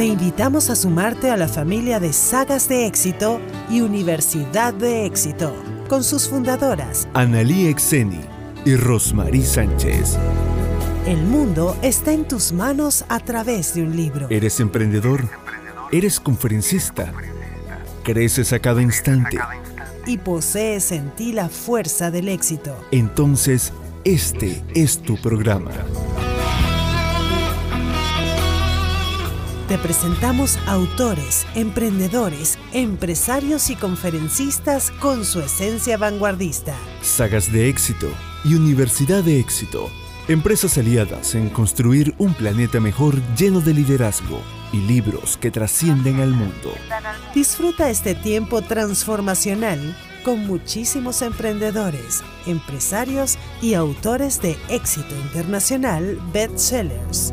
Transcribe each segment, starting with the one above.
Te invitamos a sumarte a la familia de Sagas de Éxito y Universidad de Éxito, con sus fundadoras, Analí Exeni y Rosmarie Sánchez. El mundo está en tus manos a través de un libro. ¿Eres emprendedor? ¿Eres conferencista? ¿Creces a cada instante? Y posees en ti la fuerza del éxito. Entonces, este es tu programa. Te presentamos autores, emprendedores, empresarios y conferencistas con su esencia vanguardista. Sagas de éxito y Universidad de éxito. Empresas aliadas en construir un planeta mejor lleno de liderazgo y libros que trascienden al mundo. Disfruta este tiempo transformacional con muchísimos emprendedores, empresarios y autores de éxito internacional bestsellers.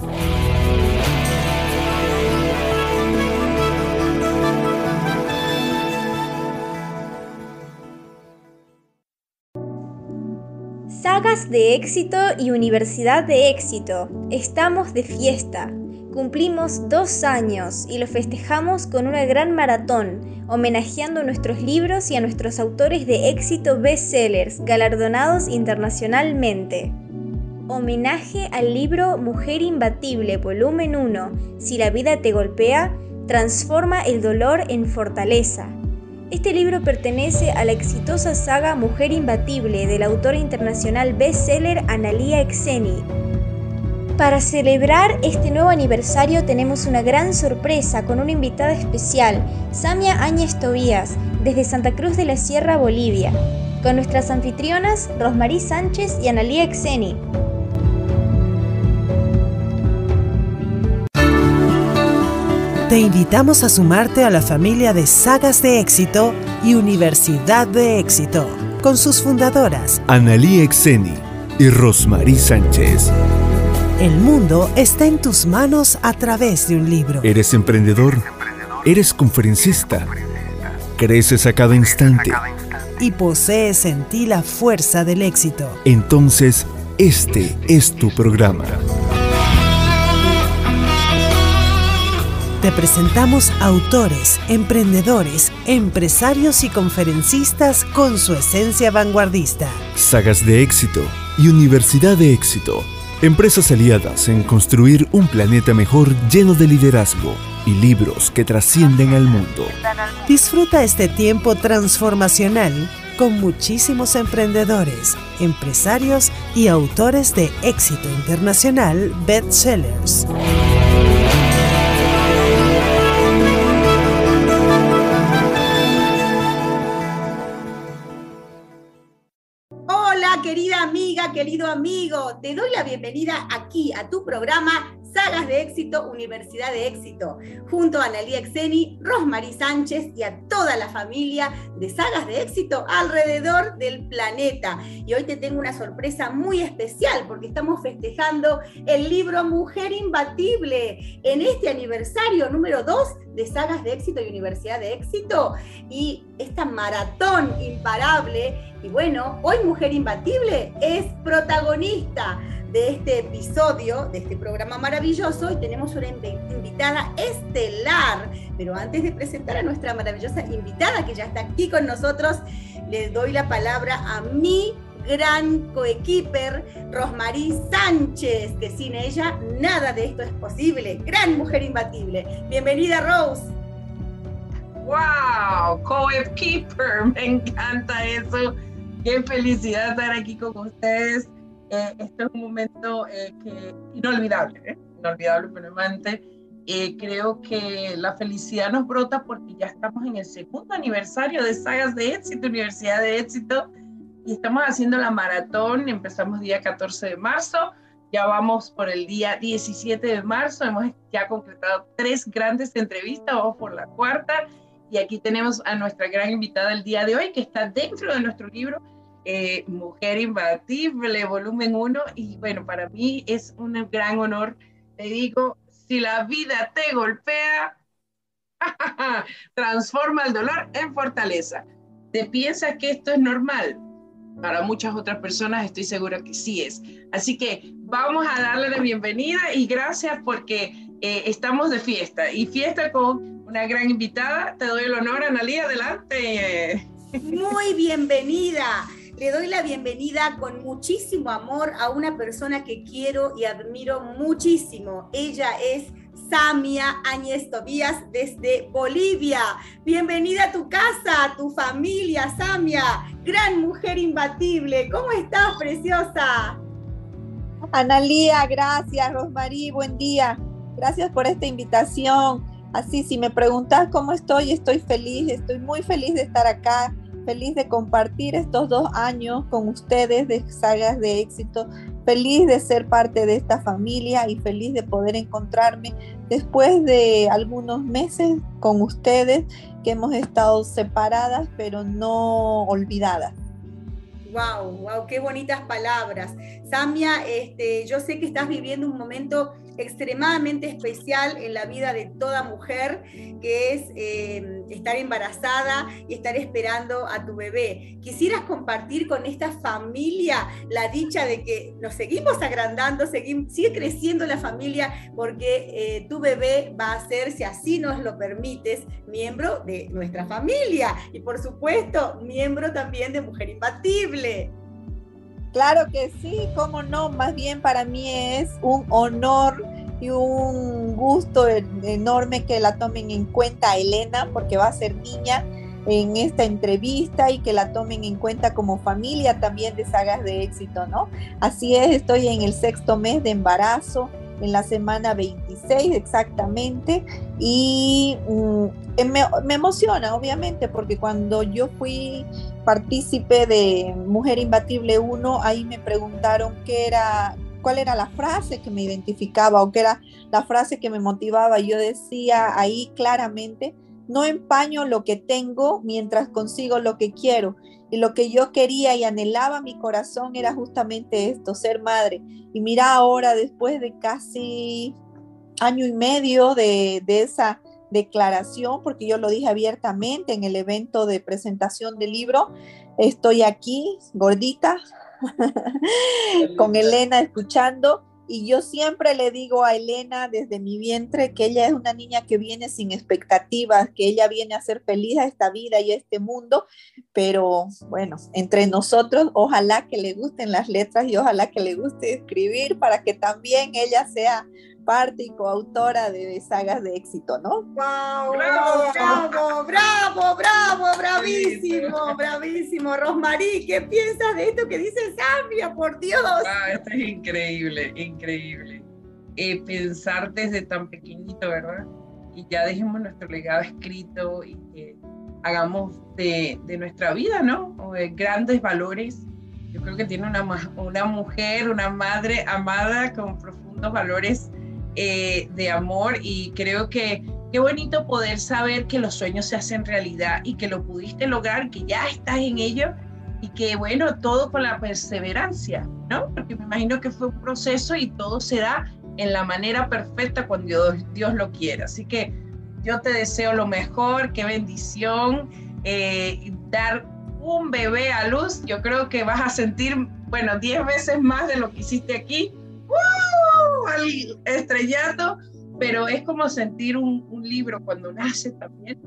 Sagas de éxito y Universidad de éxito. Estamos de fiesta. Cumplimos dos años y lo festejamos con una gran maratón, homenajeando nuestros libros y a nuestros autores de éxito bestsellers, galardonados internacionalmente. Homenaje al libro Mujer Imbatible, volumen 1, Si la vida te golpea, transforma el dolor en fortaleza. Este libro pertenece a la exitosa saga Mujer Imbatible del autor internacional bestseller Analia Exeni. Para celebrar este nuevo aniversario tenemos una gran sorpresa con una invitada especial, Samia Áñez Tobías, desde Santa Cruz de la Sierra, Bolivia, con nuestras anfitrionas Rosmarie Sánchez y Analia Exeni. Te invitamos a sumarte a la familia de Sagas de Éxito y Universidad de Éxito, con sus fundadoras, Analí Exeni y Rosmarie Sánchez. El mundo está en tus manos a través de un libro. ¿Eres emprendedor? ¿Eres conferencista? ¿Creces a cada instante? Y posees en ti la fuerza del éxito. Entonces, este es tu programa. Te presentamos autores, emprendedores, empresarios y conferencistas con su esencia vanguardista. Sagas de éxito y Universidad de éxito. Empresas aliadas en construir un planeta mejor lleno de liderazgo y libros que trascienden al mundo. Disfruta este tiempo transformacional con muchísimos emprendedores, empresarios y autores de éxito internacional bestsellers. Querido amigo, te doy la bienvenida aquí a tu programa Sagas de Éxito, Universidad de Éxito, junto a Analia Exeni, Rosmarie Sánchez y a toda la familia de Sagas de Éxito alrededor del planeta. Y hoy te tengo una sorpresa muy especial porque estamos festejando el libro Mujer Imbatible en este aniversario número 2 de Sagas de Éxito y Universidad de Éxito y esta maratón imparable. Y bueno, hoy Mujer Imbatible es protagonista de este episodio, de este programa maravilloso, y tenemos una invitada estelar. Pero antes de presentar a nuestra maravillosa invitada, que ya está aquí con nosotros, le doy la palabra a mi gran coequiper, Rosmarie Sánchez, que sin ella nada de esto es posible. Gran mujer imbatible. Bienvenida, Rose. ¡Wow! Coequiper, me encanta eso. Qué felicidad estar aquí con ustedes eh, este es un momento eh, que, inolvidable, ¿eh? inolvidable, permanente. creo que la felicidad nos brota porque ya estamos en el segundo aniversario de Sagas de Éxito, Universidad de Éxito, y estamos haciendo la maratón. Empezamos día 14 de marzo, ya vamos por el día 17 de marzo, hemos ya concretado tres grandes entrevistas, vamos por la cuarta, y aquí tenemos a nuestra gran invitada el día de hoy, que está dentro de nuestro libro eh, Mujer Imbatible, volumen 1, y bueno, para mí es un gran honor, te digo, si la vida te golpea, transforma el dolor en fortaleza. ¿Te piensas que esto es normal? Para muchas otras personas estoy segura que sí es. Así que vamos a darle la bienvenida y gracias porque eh, estamos de fiesta y fiesta con una gran invitada. Te doy el honor, Analía, adelante. Muy bienvenida. Le doy la bienvenida con muchísimo amor a una persona que quiero y admiro muchísimo. Ella es Samia Áñez Tobías desde Bolivia. Bienvenida a tu casa, a tu familia, Samia. Gran mujer imbatible. ¿Cómo estás, preciosa? Analía, gracias. Rosmarí, buen día. Gracias por esta invitación. Así, si me preguntas cómo estoy, estoy feliz, estoy muy feliz de estar acá, feliz de compartir estos dos años con ustedes de sagas de éxito, feliz de ser parte de esta familia y feliz de poder encontrarme después de algunos meses con ustedes que hemos estado separadas pero no olvidadas. Wow, wow, qué bonitas palabras. Samia, este, yo sé que estás viviendo un momento extremadamente especial en la vida de toda mujer, que es eh, estar embarazada y estar esperando a tu bebé. ¿Quisieras compartir con esta familia la dicha de que nos seguimos agrandando, sigue creciendo la familia porque eh, tu bebé va a ser, si así nos lo permites, miembro de nuestra familia y por supuesto miembro también de Mujer Imbatible? Claro que sí, cómo no, más bien para mí es un honor y un gusto enorme que la tomen en cuenta Elena, porque va a ser niña en esta entrevista y que la tomen en cuenta como familia también de sagas de éxito, ¿no? Así es, estoy en el sexto mes de embarazo, en la semana 26 exactamente, y mm, me, emociona, obviamente, porque cuando yo fui partícipe de Mujer Imbatible 1, ahí me preguntaron qué era, cuál era la frase que me identificaba o qué era la frase que me motivaba. Yo decía ahí claramente, no empaño lo que tengo mientras consigo lo que quiero. Y lo que yo quería y anhelaba mi corazón era justamente esto, ser madre. Y mira ahora, después de casi año y medio de, de esa declaración, porque yo lo dije abiertamente en el evento de presentación del libro. Estoy aquí, gordita, con Elena escuchando. Y yo siempre le digo a Elena desde mi vientre que ella es una niña que viene sin expectativas, que ella viene a ser feliz a esta vida y a este mundo, pero bueno, entre nosotros, ojalá que le gusten las letras y ojalá que le guste escribir para que también ella sea parte y coautora de, sagas de éxito, ¿no? ¡Wow! ¡Bravo, bravo, bravo, bravo, bravísimo, bravísimo! Rosmarí, ¿qué piensas de esto que dice Samia, por Dios? Ah, esto es increíble, increíble. Eh, pensar desde tan pequeñito, ¿verdad? Y ya dejemos nuestro legado escrito y que hagamos de, de nuestra vida, ¿no? O de grandes valores. Yo creo que tiene una, una mujer, una madre amada con profundos valores eh, de amor y creo que qué bonito poder saber que los sueños se hacen realidad y que lo pudiste lograr, que ya estás en ello y que bueno, todo con la perseverancia, ¿no? Porque me imagino que fue un proceso y todo se da en la manera perfecta cuando Dios, Dios lo quiera. Así que yo te deseo lo mejor, qué bendición, eh, dar un bebé a luz, yo creo que vas a sentir, bueno, 10 veces más de lo que hiciste aquí. Al estrellato, pero es como sentir un, libro cuando nace también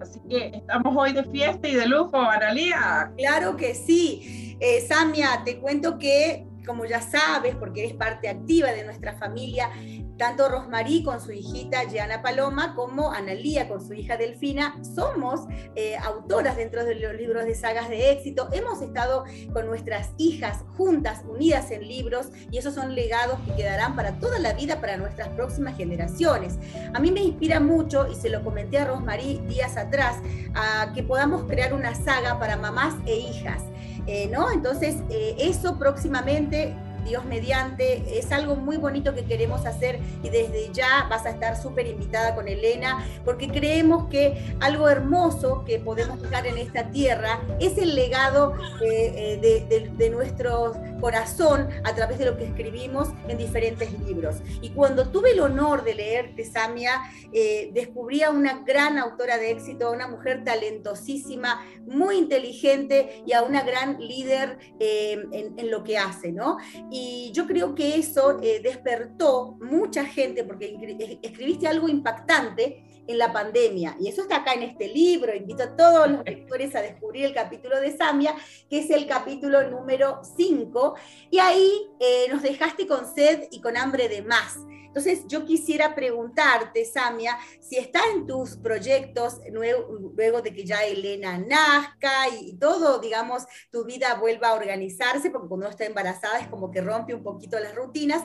Así que estamos hoy de fiesta y de lujo, Analia. Claro que sí. Eh, Samia, te cuento que, como ya sabes, porque eres parte activa de nuestra familia, tanto Rosmarí con su hijita Gianna Paloma como Analía con su hija Delfina somos eh, autoras dentro de los libros de sagas de éxito. Hemos estado con nuestras hijas juntas, unidas en libros, y esos son legados que quedarán para toda la vida para nuestras próximas generaciones. A mí me inspira mucho, y se lo comenté a Rosmarí días atrás, a que podamos crear una saga para mamás e hijas. Eh, ¿no? Entonces, eh, eso próximamente Dios mediante, es algo muy bonito que queremos hacer y desde ya vas a estar súper invitada con Elena, porque creemos que algo hermoso que podemos dejar en esta tierra es el legado eh, de, de, nuestro corazón a través de lo que escribimos en diferentes libros. Y cuando tuve el honor de leerte, Samia, eh, descubrí a una gran autora de éxito, una mujer talentosísima, muy inteligente y a una gran líder eh, en, lo que hace, ¿no? Y yo creo que eso eh, despertó mucha gente, porque escribiste algo impactante en la pandemia. Y eso está acá en este libro. Invito a todos los lectores a descubrir el capítulo de Samia, que es el capítulo número 5. Y ahí eh, nos dejaste con sed y con hambre de más. Entonces, yo quisiera preguntarte, Samia, si está en tus proyectos luego, de que ya Elena nazca y, todo, digamos, tu vida vuelva a organizarse, porque cuando uno está embarazada es como que rompe un poquito las rutinas.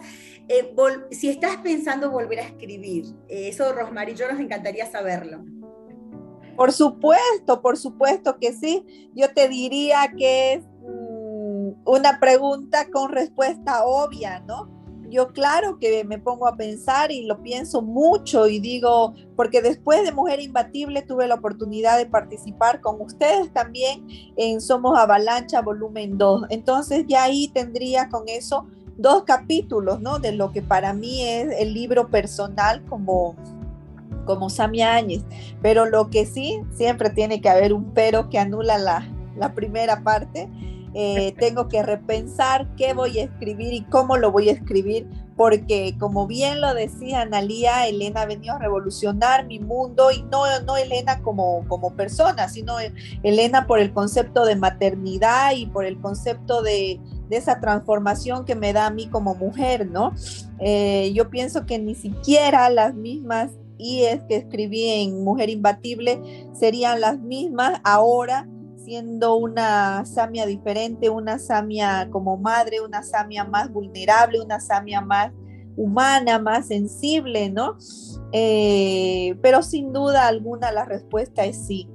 Eh, si estás pensando volver a escribir, eh, eso, Rosmarie, yo nos encantaría saberlo. Por supuesto, por supuesto que sí. Yo te diría que es mm, una pregunta con respuesta obvia, ¿no? Yo claro que me pongo a pensar y lo pienso mucho y digo, porque después de Mujer Imbatible tuve la oportunidad de participar con ustedes también en Somos Avalancha volumen 2. Entonces ya ahí tendría con eso dos capítulos, ¿no? De lo que para mí es el libro personal como como Samia Áñez, pero lo que sí, siempre tiene que haber un pero que anula la, la primera parte, eh, tengo que repensar qué voy a escribir y cómo lo voy a escribir, porque como bien lo decía Analía, Elena ha venido a revolucionar mi mundo y no, no Elena como, como persona, sino Elena por el concepto de maternidad y por el concepto de, esa transformación que me da a mí como mujer, ¿no? Eh, yo pienso que ni siquiera las mismas IES que escribí en Mujer Imbatible serían las mismas ahora siendo una Samia diferente, una Samia como madre, una Samia más vulnerable, una Samia más humana, más sensible, ¿no? Eh, pero sin duda alguna la respuesta es sí.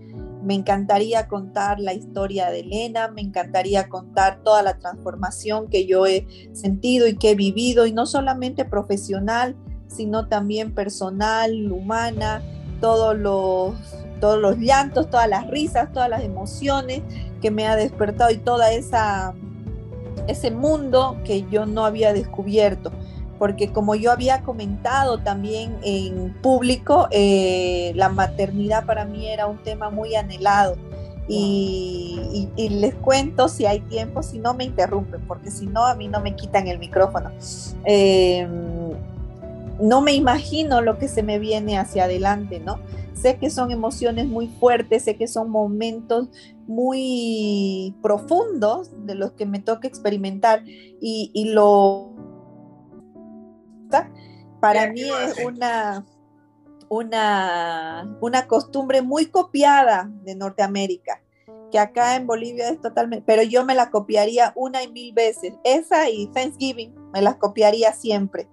Me encantaría contar la historia de Elena, me encantaría contar toda la transformación que yo he sentido y que he vivido, y no solamente profesional, sino también personal, humana, todos los todos los llantos, todas las risas, todas las emociones que me ha despertado y toda esa ese mundo que yo no había descubierto. Porque como yo había comentado también en público, eh, la maternidad para mí era un tema muy anhelado. Y, les cuento si hay tiempo, si no me interrumpen, porque si no, a mí no me quitan el micrófono. Em, no me imagino lo que se me viene hacia adelante, ¿no? Sé que son emociones muy fuertes, sé que son momentos muy profundos de los que me toca experimentar y, lo... Para mí es una, una, una costumbre muy copiada de Norteamérica que acá en Bolivia es totalmente, pero yo me la copiaría una y mil veces. Esa y Thanksgiving me las copiaría siempre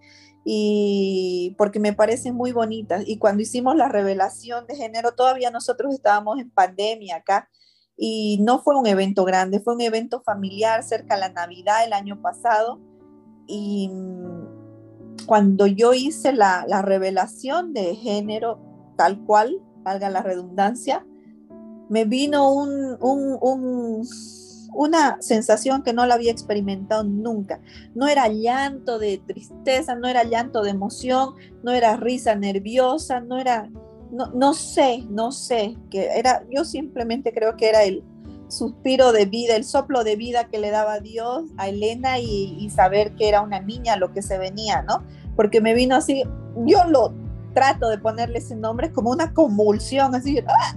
y porque me parecen muy bonitas. Y cuando hicimos la revelación de género, todavía nosotros estábamos en pandemia acá y no fue un evento grande, fue un evento familiar cerca de la Navidad el año pasado. Y mm, cuando yo hice la, la revelación de género tal cual, valga la redundancia, me vino un, un, un una sensación que no la había experimentado nunca. No era llanto de tristeza, no era llanto de emoción, no era risa nerviosa, no era, no, no sé, no sé, que era, yo simplemente creo que era el suspiro de vida, el soplo de vida que le daba Dios a Elena y, y saber que era una niña lo que se venía, ¿no? Porque me vino así, yo lo trato de ponerle ese nombre como una convulsión, así, ¡ah!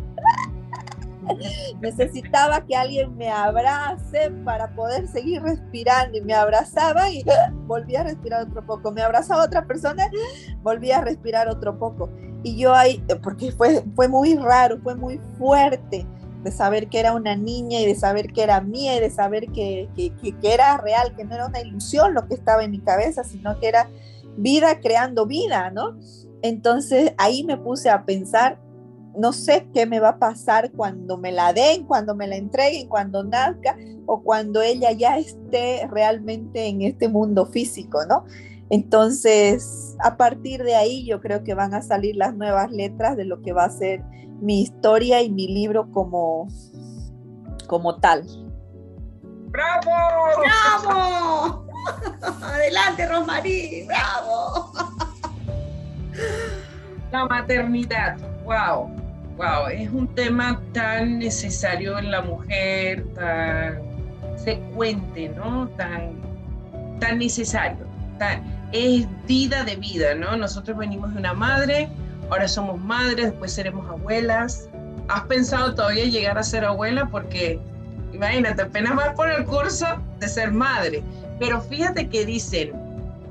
necesitaba que alguien me abrace para poder seguir respirando y me abrazaba y volvía a respirar otro poco, me abrazaba otra persona, volvía a respirar otro poco. Y yo ahí, porque fue, fue muy raro, fue muy fuerte de saber que era una niña y de saber que era mía y de saber que, que, que era real, que no era una ilusión lo que estaba en mi cabeza, sino que era vida creando vida, ¿no? Entonces ahí me puse a pensar no sé qué me va a pasar cuando me la den, cuando me la entreguen, cuando nazca o cuando ella ya esté realmente en este mundo físico, ¿no? Entonces, a partir de ahí yo creo que van a salir las nuevas letras de lo que va a ser mi historia y mi libro como, como tal. ¡Bravo! ¡Bravo! Adelante, Rosmarie, bravo. La maternidad, wow wow, es un tema tan necesario en la mujer, tan secuente, ¿no? Tan tan necesario, es vida de vida, ¿no? Nosotros venimos de una madre, ahora somos madres, después seremos abuelas. ¿Has pensado todavía llegar a ser abuela? Porque imagínate, apenas vas por el curso de ser madre. Pero fíjate que dicen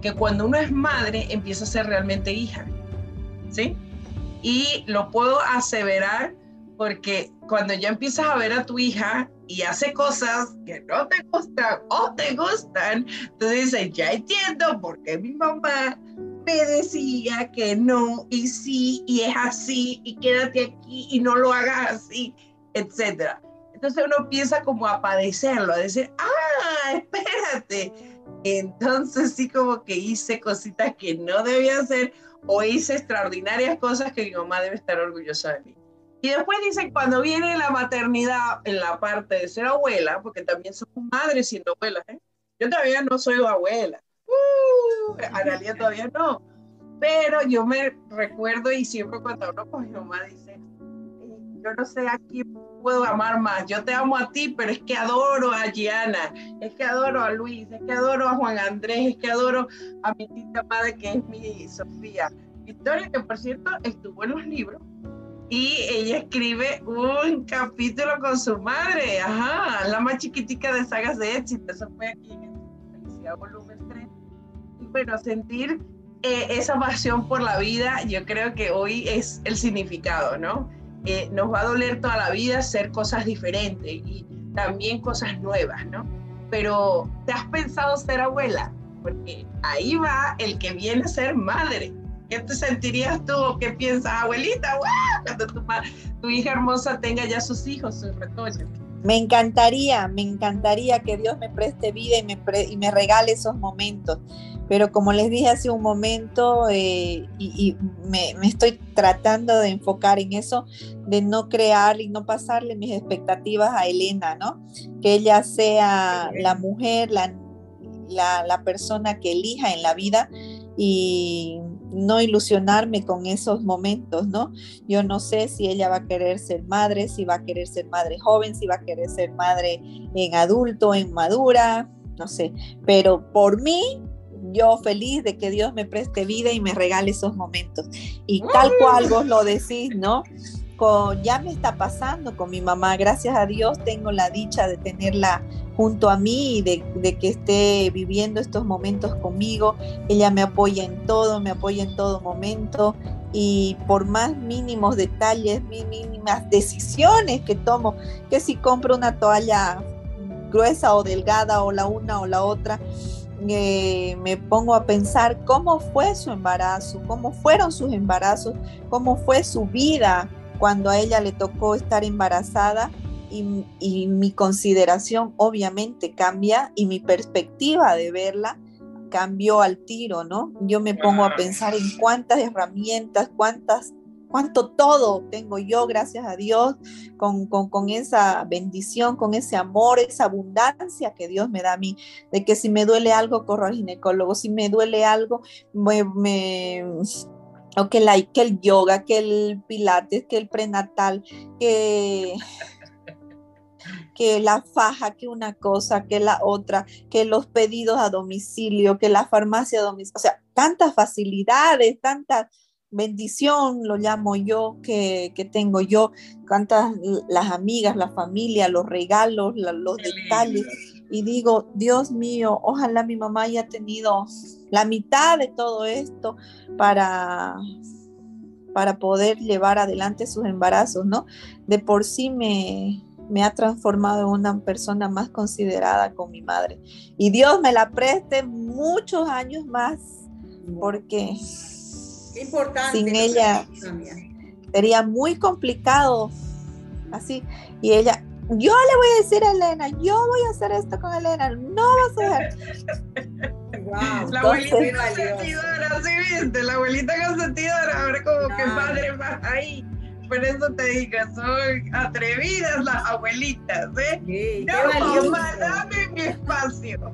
que cuando uno es madre empieza a ser realmente hija, ¿sí? Y lo puedo aseverar porque cuando ya empiezas a ver a tu hija y hace cosas que no te gustan o te gustan, entonces dices, ya entiendo por qué mi mamá me decía que no y sí y es así y quédate aquí y no lo hagas así, etcétera. Entonces uno empieza como a padecerlo, a decir, ah, espérate. Entonces sí como que hice cositas que no debía hacer o hice extraordinarias cosas que mi mamá debe estar orgullosa de mí. Y después dicen, cuando viene la maternidad en la parte de ser abuela, porque también somos madres siendo abuelas, ¿eh? yo todavía no soy abuela, uh, Analia todavía no, pero yo me recuerdo y siempre cuando hablo con mi mamá dice, yo no sé a quién puedo amar más, yo te amo a ti, pero es que adoro a Gianna, es que adoro a Luis, es que adoro a Juan Andrés, es que adoro a mi tita madre que es mi Sofía. Historia que por cierto estuvo en los libros y ella escribe un capítulo con su madre, ajá, la más chiquitica de sagas de éxito, eso fue aquí en Felicidad Volumen 3. Y bueno, sentir eh, esa pasión por la vida, yo creo que hoy es el significado, ¿no? Eh, nos va a doler toda la vida hacer cosas diferentes y también cosas nuevas, ¿no? Pero, ¿te has pensado ser abuela? Porque ahí va el que viene a ser madre. ¿Qué te sentirías tú o qué piensas, abuelita? Cuando tu, hija hermosa tenga ya sus hijos, sus retoños. Me encantaría, me encantaría que Dios me preste vida y me regale esos momentos. Pero como les dije hace un momento, eh, y, me, me, estoy tratando de enfocar en eso, de no crear y no pasarle mis expectativas a Elena, ¿no? Que ella sea la mujer, la, la, la persona que elija en la vida y no ilusionarme con esos momentos, ¿no? Yo no sé si ella va a querer ser madre, si va a querer ser madre joven, si va a querer ser madre en adulto, en madura, no sé, pero por mí, yo feliz de que Dios me preste vida y me regale esos momentos. Y tal cual vos lo decís, ¿no? ya me está pasando con mi mamá, gracias a Dios tengo la dicha de tenerla junto a mí y de, que esté viviendo estos momentos conmigo. Ella me apoya en todo, me apoya en todo momento y por más mínimos detalles, mínimas decisiones que tomo, que si compro una toalla gruesa o delgada o la una o la otra, eh, me pongo a pensar cómo fue su embarazo, cómo fueron sus embarazos, cómo fue su vida cuando a ella le tocó estar embarazada y, mi consideración obviamente cambia y mi perspectiva de verla cambió al tiro, ¿no? Yo me pongo a pensar en cuántas herramientas, cuántas, cuánto todo tengo yo, gracias a Dios, con, con, esa bendición, con ese amor, esa abundancia que Dios me da a mí, de que si me duele algo, corro al ginecólogo, si me duele algo, me, me o que, la, que el yoga, que el pilates, que el prenatal, que que la faja, que una cosa, que la otra, que los pedidos a domicilio, que la farmacia a domicilio, o sea, tantas facilidades, tanta bendición, lo llamo yo, que, tengo yo, tantas las amigas, la familia, los regalos, los detalles. Y digo, Dios mío, ojalá mi mamá haya tenido la mitad de todo esto para, para poder llevar adelante sus embarazos, ¿no? De por sí me, me ha transformado en una persona más considerada con mi madre. Y Dios me la preste muchos años más, porque sin ella sería muy complicado. Así, y ella, yo le voy a decir a Elena, yo voy a hacer esto con Elena, no vas a hacer. la abuelita consentidora, ¿sí viste? La abuelita consentidora, ahora como que padre más ahí por eso te digo, son atrevidas las abuelitas, ¿eh? Sí, no, mamá, dame mi espacio.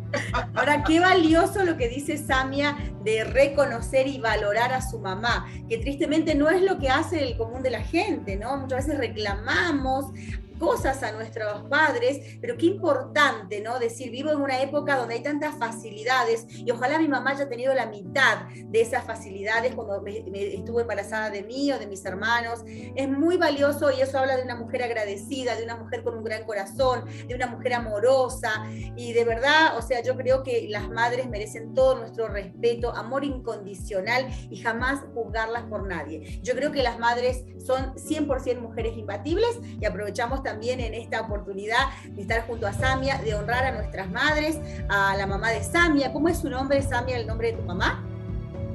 Ahora, qué valioso lo que dice Samia de reconocer y valorar a su mamá, que tristemente no es lo que hace el común de la gente, ¿no? Muchas veces reclamamos cosas a nuestros padres, pero qué importante, ¿no? Decir, vivo en una época donde hay tantas facilidades y ojalá mi mamá haya tenido la mitad de esas facilidades cuando me, estuvo embarazada de mí o de mis hermanos. Es muy valioso y eso habla de una mujer agradecida, de una mujer con un gran corazón, de una mujer amorosa y de verdad, o sea, yo creo que las madres merecen todo nuestro respeto, amor incondicional y jamás juzgarlas por nadie. Yo creo que las madres son 100% mujeres imbatibles y aprovechamos también en esta oportunidad de estar junto a Samia, de honrar a nuestras madres, a la mamá de Samia. ¿Cómo es su nombre, Samia, el nombre de tu mamá?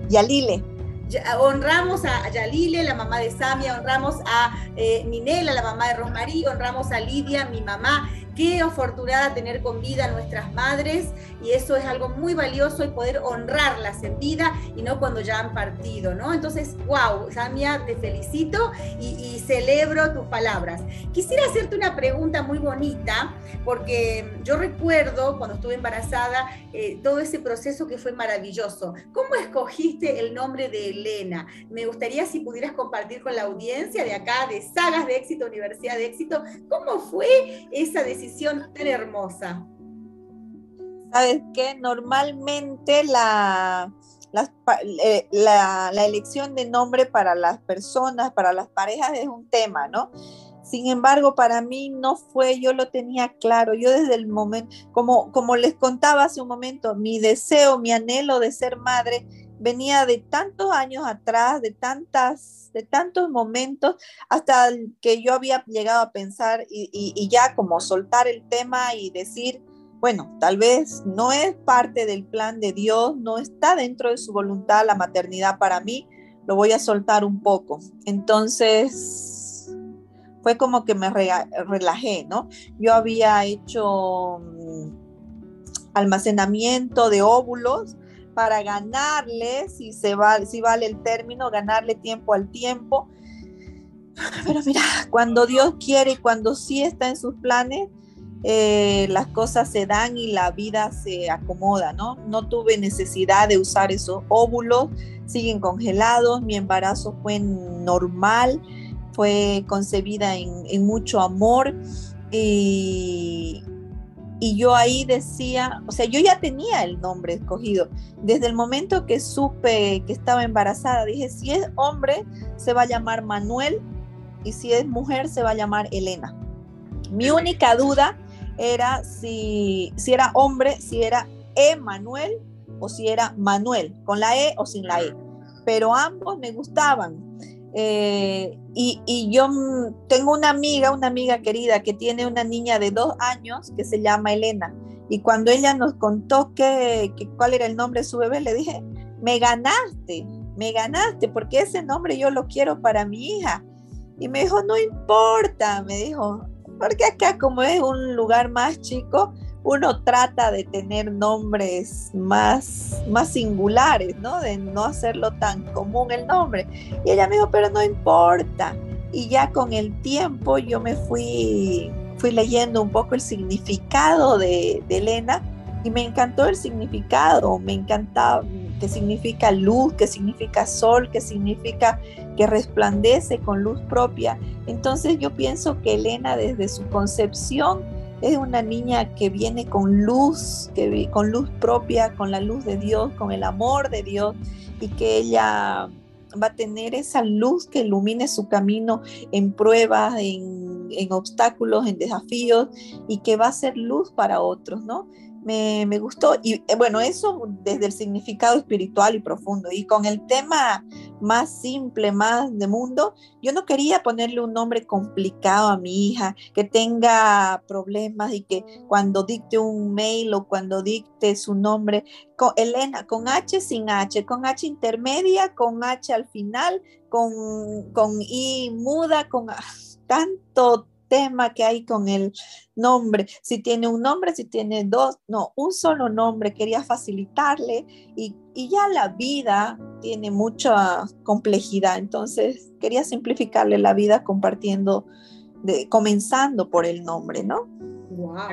Yalile. honramos a Yalile, la mamá de Samia, honramos a eh, Ninela, la mamá de Rosmarí, honramos a Lidia, mi mamá, Qué afortunada tener con vida a nuestras madres y eso es algo muy valioso y poder honrarlas en vida y no cuando ya han partido, ¿no? Entonces, wow, Samia, te felicito y, celebro tus palabras. Quisiera hacerte una pregunta muy bonita porque yo recuerdo cuando estuve embarazada eh, todo ese proceso que fue maravilloso. ¿Cómo escogiste el nombre de Elena? Me gustaría si pudieras compartir con la audiencia de acá, de Sagas de Éxito, Universidad de Éxito, ¿cómo fue esa decisión? Tan hermosa? Sabes que normalmente la, eh, la, la, elección de nombre para las personas, para las parejas es un tema, ¿no? Sin embargo, para mí no fue, yo lo tenía claro, yo desde el momento, como, como les contaba hace un momento, mi deseo, mi anhelo de ser madre venía de tantos años atrás, de tantas, de tantos momentos, hasta que yo había llegado a pensar y, ya como soltar el tema y decir, bueno, tal vez no es parte del plan de Dios, no está dentro de su voluntad la maternidad para mí, lo voy a soltar un poco. Entonces, fue como que me relajé, ¿no? Yo había hecho mm, almacenamiento de óvulos para ganarle, si, se va, si vale el término, ganarle tiempo al tiempo. Pero mira, cuando Dios quiere y cuando sí está en sus planes, eh, las cosas se dan y la vida se acomoda, ¿no? No tuve necesidad de usar esos óvulos, siguen congelados, mi embarazo fue normal, fue concebida en, en mucho amor y, y yo ahí decía, o sea, yo ya tenía el nombre escogido. Desde el momento que supe que estaba embarazada, dije, si es hombre, se va a llamar Manuel y si es mujer, se va a llamar Elena. Mi única duda era si, si era hombre, si era Emanuel o si era Manuel, con la E o sin la E. Pero ambos me gustaban. Eh, y, yo tengo una amiga, una amiga querida que tiene una niña de dos años que se llama Elena. Y cuando ella nos contó que, cuál era el nombre de su bebé, le dije, me ganaste, me ganaste, porque ese nombre yo lo quiero para mi hija. Y me dijo, no importa, me dijo, porque acá como es un lugar más chico, uno trata de tener nombres más, más singulares, ¿no? De no hacerlo tan común el nombre. Y ella me dijo, pero no importa. Y ya con el tiempo yo me fui, fui leyendo un poco el significado de, de Elena y me encantó el significado, me encantaba que significa luz, que significa sol, que significa que resplandece con luz propia. Entonces yo pienso que Elena desde su concepción es una niña que viene con luz, que, con luz propia, con la luz de Dios, con el amor de Dios y que ella va a tener esa luz que ilumine su camino en pruebas, en, en obstáculos, en desafíos y que va a ser luz para otros, ¿no? Me, gustó. Y eh, bueno, eso desde el significado espiritual y profundo. Y con el tema más simple, más de mundo, yo no quería ponerle un nombre complicado a mi hija, que tenga problemas y que cuando dicte un mail o cuando dicte su nombre, con Elena, con H sin H, con H intermedia, con H al final, con, con I muda, con tanto tema que hay con el nombre, si tiene un nombre, si tiene dos, no, un solo nombre, quería facilitarle y, ya la vida tiene mucha complejidad, entonces quería simplificarle la vida compartiendo, de, comenzando por el nombre, ¿no? ¡Wow!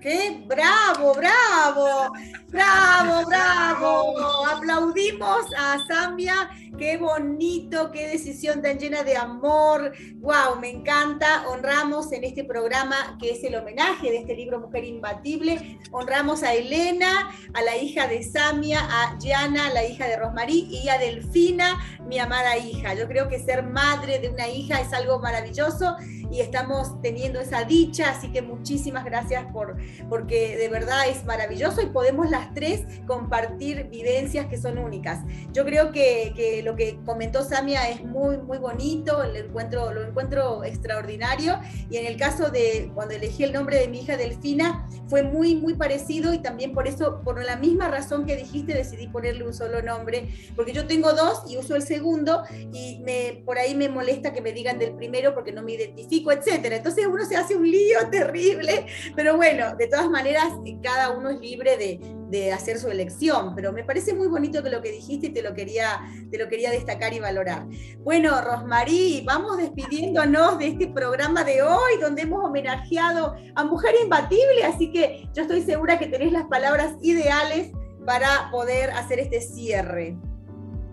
¡Qué bravo, bravo! ¡Bravo, bravo! Aplaudimos a Zambia qué bonito, qué decisión tan llena de amor. Wow, me encanta. Honramos en este programa que es el homenaje de este libro Mujer Imbatible. Honramos a Elena, a la hija de Samia, a Diana, la hija de Rosmarí, y a Delfina, mi amada hija. Yo creo que ser madre de una hija es algo maravilloso y estamos teniendo esa dicha, así que muchísimas gracias por, porque de verdad es maravilloso y podemos las tres compartir vivencias que son únicas. Yo creo que, que lo que comentó Samia es muy, muy bonito, lo encuentro, lo encuentro extraordinario y en el caso de cuando elegí el nombre de mi hija Delfina fue muy, muy parecido y también por eso, por la misma razón que dijiste, decidí ponerle un solo nombre, porque yo tengo dos y uso el segundo y me, por ahí me molesta que me digan del primero porque no me identifico etcétera. Entonces uno se hace un lío terrible, pero bueno, de todas maneras, cada uno es libre de, de hacer su elección, pero me parece muy bonito que lo que dijiste y te lo quería, te lo quería destacar y valorar. Bueno, Rosmarí, vamos despidiéndonos de este programa de hoy, donde hemos homenajeado a Mujer Imbatible, así que yo estoy segura que tenés las palabras ideales para poder hacer este cierre.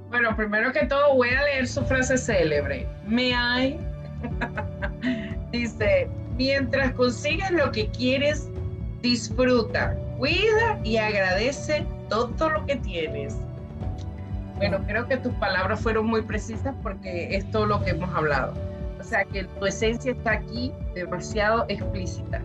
Bueno, primero que todo voy a leer su frase célebre. Me hay Dice, mientras consigues lo que quieres, disfruta, cuida y agradece todo lo que tienes. Bueno, creo que tus palabras fueron muy precisas porque es todo lo que hemos hablado. O sea, que tu esencia está aquí demasiado explícita.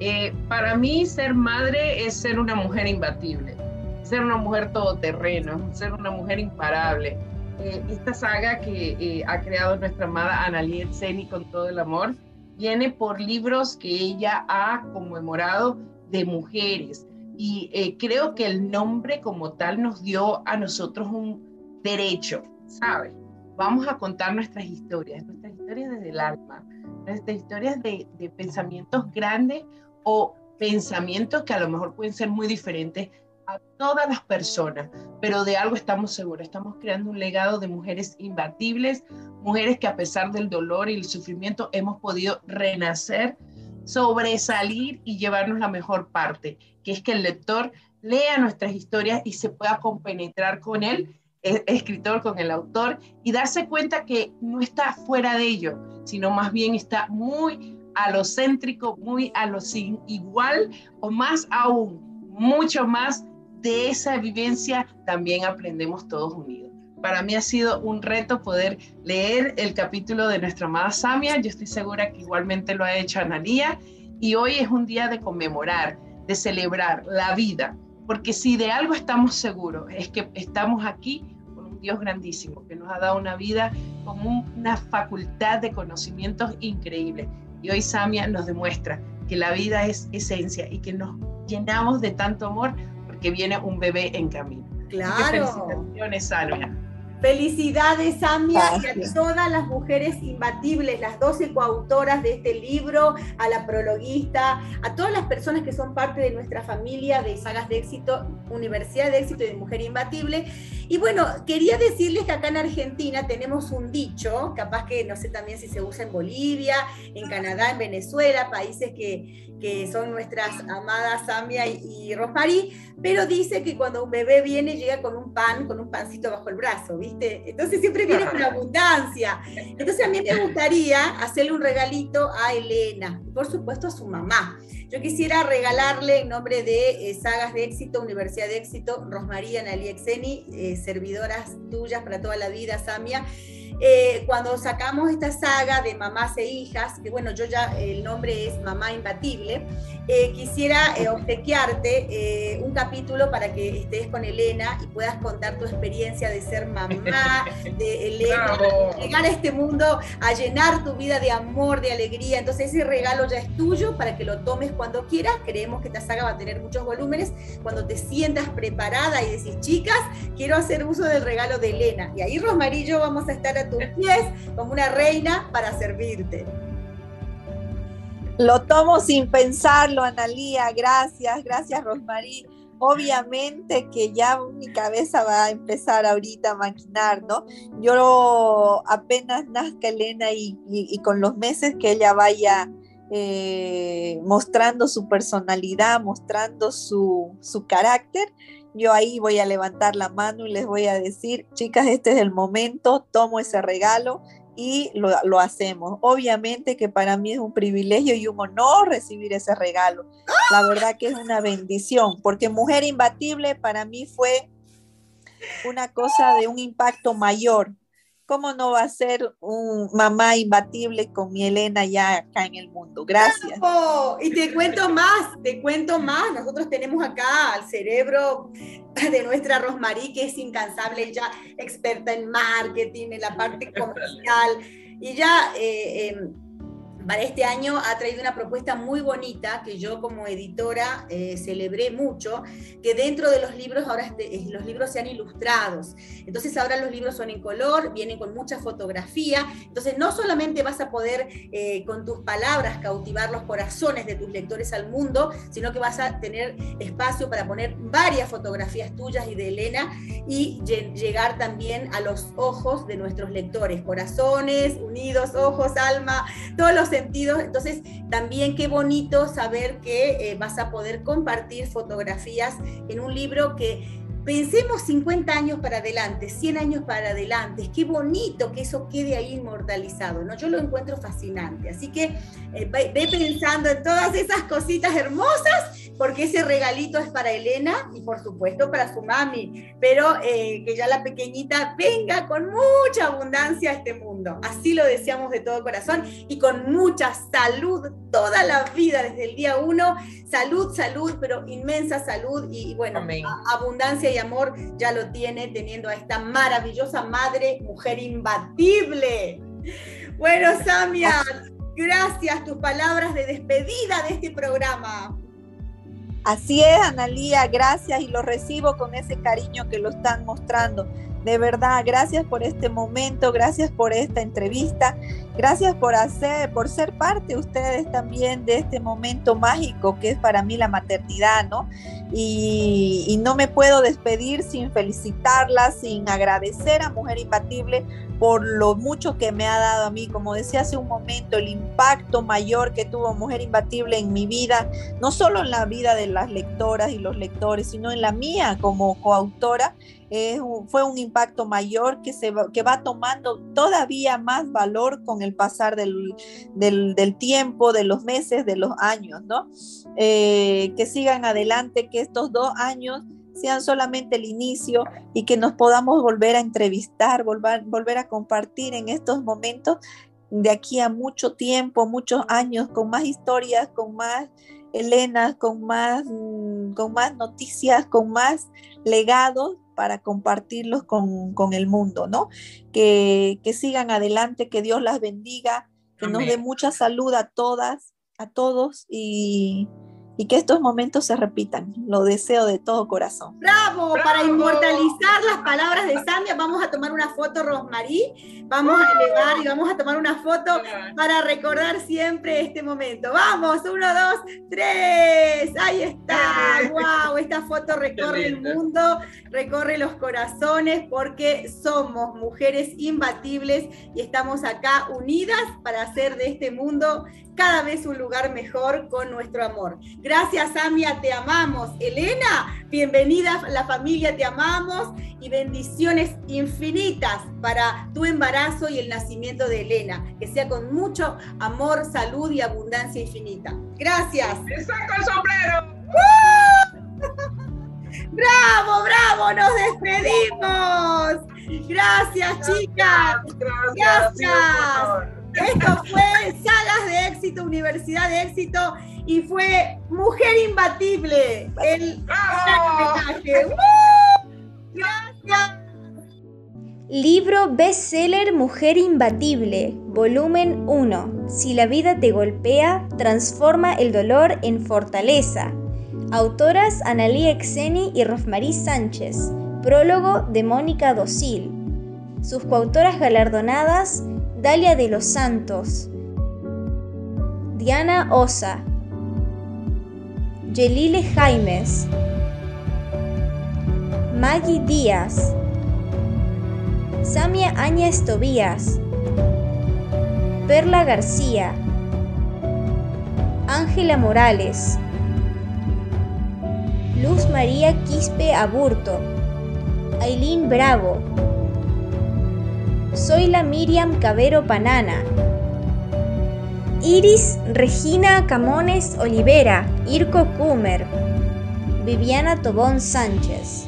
Eh, para mí ser madre es ser una mujer imbatible, ser una mujer todoterreno, ser una mujer imparable, eh, esta saga que eh, ha creado nuestra amada Analí Seni con todo el amor, viene por libros que ella ha conmemorado de mujeres. Y eh, creo que el nombre como tal nos dio a nosotros un derecho, ¿sabes? Vamos a contar nuestras historias, nuestras historias desde el alma, nuestras historias de, de pensamientos grandes o pensamientos que a lo mejor pueden ser muy diferentes a todas las personas, pero de algo estamos seguros, estamos creando un legado de mujeres imbatibles, mujeres que a pesar del dolor y el sufrimiento hemos podido renacer, sobresalir y llevarnos la mejor parte, que es que el lector lea nuestras historias y se pueda compenetrar con el escritor, con el autor, y darse cuenta que no está fuera de ello, sino más bien está muy alocéntrico, muy a lo sin igual o más aún, mucho más de esa vivencia también aprendemos todos unidos. Para mí ha sido un reto poder leer el capítulo de nuestra amada Samia. Yo estoy segura que igualmente lo ha hecho Analía. Y hoy es un día de conmemorar, de celebrar la vida. Porque si de algo estamos seguros, es que estamos aquí con un Dios grandísimo, que nos ha dado una vida con una facultad de conocimientos increíble. Y hoy Samia nos demuestra que la vida es esencia y que nos llenamos de tanto amor que viene un bebé en camino. Claro. felicitaciones, Samia. Felicidades, Samia, y a todas las mujeres imbatibles, las 12 coautoras de este libro, a la prologuista, a todas las personas que son parte de nuestra familia de Sagas de Éxito, Universidad de Éxito y de Mujer Imbatible. Y bueno, quería decirles que acá en Argentina tenemos un dicho, capaz que no sé también si se usa en Bolivia, en Canadá, en Venezuela, países que, que son nuestras amadas Samia y, y pero dice que cuando un bebé viene llega con un pan, con un pancito bajo el brazo, ¿viste? Entonces siempre viene con abundancia. Entonces a mí me gustaría hacerle un regalito a Elena, y por supuesto a su mamá. Yo quisiera regalarle en nombre de eh, Sagas de Éxito, Universidad de Éxito, Rosmaría Nalí Exeni, eh, servidoras tuyas para toda la vida, Samia. Eh, cuando sacamos esta saga de mamás e hijas, que bueno, yo ya el nombre es Mamá Imbatible, eh, quisiera eh, obsequiarte un capítulo para que estés con Elena y puedas contar tu experiencia de ser mamá de Elena, llegar a este mundo a llenar tu vida de amor, de alegría. Entonces ese regalo ya es tuyo para que lo tomes cuando quieras. Creemos que esta saga va a tener muchos volúmenes. Cuando te sientas preparada y decís, chicas, quiero hacer uso del regalo de Elena. Y ahí Rosmarillo vamos a estar tus pies como una reina para servirte. Lo tomo sin pensarlo, Analía. Gracias, gracias, Rosmarí. Obviamente que ya mi cabeza va a empezar ahorita a maquinar, ¿no? Yo apenas nazca Elena y, y, con los meses que ella vaya eh, mostrando su personalidad, mostrando su, su carácter, yo ahí voy a levantar la mano y les voy a decir, chicas, este es el momento, tomo ese regalo y lo, hacemos. Obviamente que para mí es un privilegio y un honor recibir ese regalo. La verdad que es una bendición, porque Mujer Imbatible para mí fue una cosa de un impacto mayor. ¿Cómo no va a ser un mamá imbatible con mi Elena ya acá en el mundo? Gracias. Y te cuento más, te cuento más. Nosotros tenemos acá al cerebro de nuestra Rosmarie, que es incansable, ella experta en marketing, en la parte comercial, y ya eh, em, para este año ha traído una propuesta muy bonita que yo como editora eh, celebré mucho, que dentro de los libros ahora los libros sean ilustrados. Entonces ahora los libros son en color, vienen con mucha fotografía. Entonces no solamente vas a poder eh, con tus palabras cautivar los corazones de tus lectores al mundo, sino que vas a tener espacio para poner varias fotografías tuyas y de Elena y llegar también a los ojos de nuestros lectores, corazones unidos, ojos, alma, todos los sentidos. Entonces, también qué bonito saber que eh, vas a poder compartir fotografías en un libro que Pensemos 50 años para adelante, 100 años para adelante. Qué bonito que eso quede ahí inmortalizado, ¿no? Yo lo encuentro fascinante. Así que eh, ve, pensando en todas esas cositas hermosas, porque ese regalito es para Elena y por supuesto para su mami, pero eh, que ya la pequeñita venga con mucha abundancia a este mundo. Así lo deseamos de todo corazón y con mucha salud toda la vida, desde el día uno. Salud, salud, pero inmensa salud y, bueno, abundancia y amor ya lo tiene teniendo a esta maravillosa madre, mujer imbatible. Bueno, Samia, gracias, tus palabras de despedida de este programa. Así es, Analía, gracias y lo recibo con ese cariño que lo están mostrando. De verdad, gracias por este momento, gracias por esta entrevista, gracias por hacer, por ser parte ustedes también de este momento mágico que es para mí la maternidad, ¿no? Y, y no me puedo despedir sin felicitarla, sin agradecer a Mujer Imbatible por lo mucho que me ha dado a mí, como decía hace un momento, el impacto mayor que tuvo Mujer Imbatible en mi vida, no solo en la vida de las lectoras y los lectores, sino en la mía como coautora, fue un impacto mayor que, se va, que va tomando todavía más valor con el pasar del, del, tiempo, de los meses, de los años, ¿no? Eh, que sigan adelante, que estos dos años sean solamente el inicio y que nos podamos volver a entrevistar, volver, volver a compartir en estos momentos de aquí a mucho tiempo, muchos años, con más historias, con más Elena, con más, mm, con más noticias, con más legados para compartirlos con, con el mundo, ¿no? Que, que, sigan adelante, que Dios las bendiga, que nos dé mucha salud a todas, a todos y, y que estos momentos se repitan. Lo deseo de todo corazón. ¡Bravo! Para inmortalizar las palabras de Samia, vamos a tomar una foto, Rosmarí. Vamos a elevar y vamos a tomar una foto para recordar siempre este momento. Vamos, uno, dos, tres. Ahí está. ¡Wow! Esta foto recorre el mundo, recorre los corazones porque somos mujeres imbatibles y estamos acá unidas para hacer de este mundo cada vez un lugar mejor con nuestro amor. Gracias, Samia, te amamos. Elena, bienvenida a la familia, te amamos y bendiciones infinitas para tu embarazo y el nacimiento de Elena. Que sea con mucho amor, salud y abundancia infinita. Gracias. ¡Saco el sombrero! ¡Bravo, bravo! ¡Nos despedimos! Gracias, chicas. Gracias. gracias. Esto fue Salas de Éxito, Universidad de Éxito y fue Mujer Imbatible. El Gracias. Libro bestseller Mujer Imbatible, volumen 1. Si la vida te golpea, transforma el dolor en fortaleza. Autoras Analía Exeni y Rosmarie Sánchez. Prólogo de Mónica Dosil. Sus coautoras galardonadas Dalia de los Santos, Diana Osa, Yelile Jaimes, Maggie Díaz, Samia Áñez Tobías, Perla García, Ángela Morales, Luz María Quispe Aburto, Aileen Bravo, Soy la Miriam Cabero Panana, Iris Regina Camones Olivera, Irko Kumer, Viviana Tobón Sánchez.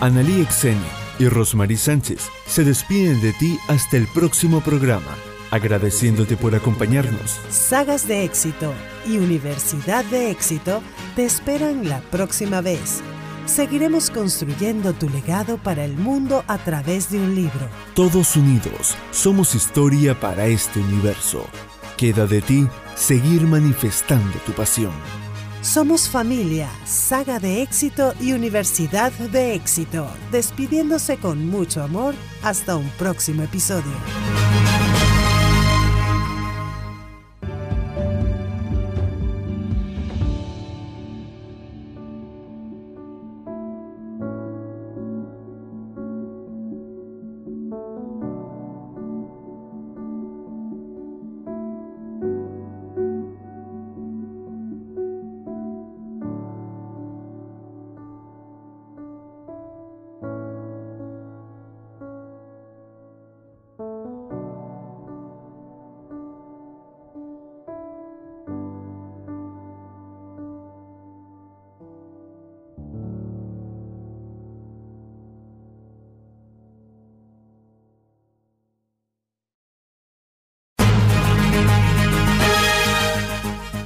Analí Exeni y Rosmarie Sánchez se despiden de ti hasta el próximo programa, agradeciéndote por acompañarnos. Sagas de éxito y Universidad de éxito te esperan la próxima vez. Seguiremos construyendo tu legado para el mundo a través de un libro. Todos unidos somos historia para este universo. Queda de ti seguir manifestando tu pasión. Somos familia, saga de éxito y universidad de éxito, despidiéndose con mucho amor hasta un próximo episodio.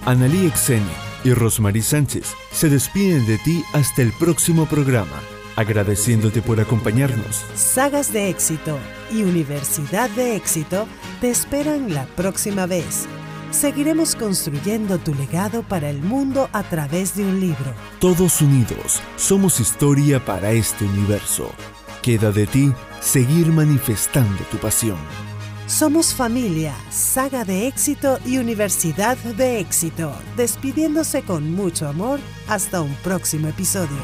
Analí Exeni y Rosmarie Sánchez se despiden de ti hasta el próximo programa, agradeciéndote por acompañarnos. Sagas de éxito y Universidad de éxito te esperan la próxima vez. Seguiremos construyendo tu legado para el mundo a través de un libro. Todos unidos somos historia para este universo. Queda de ti seguir manifestando tu pasión. Somos familia, saga de éxito y universidad de éxito, despidiéndose con mucho amor hasta un próximo episodio.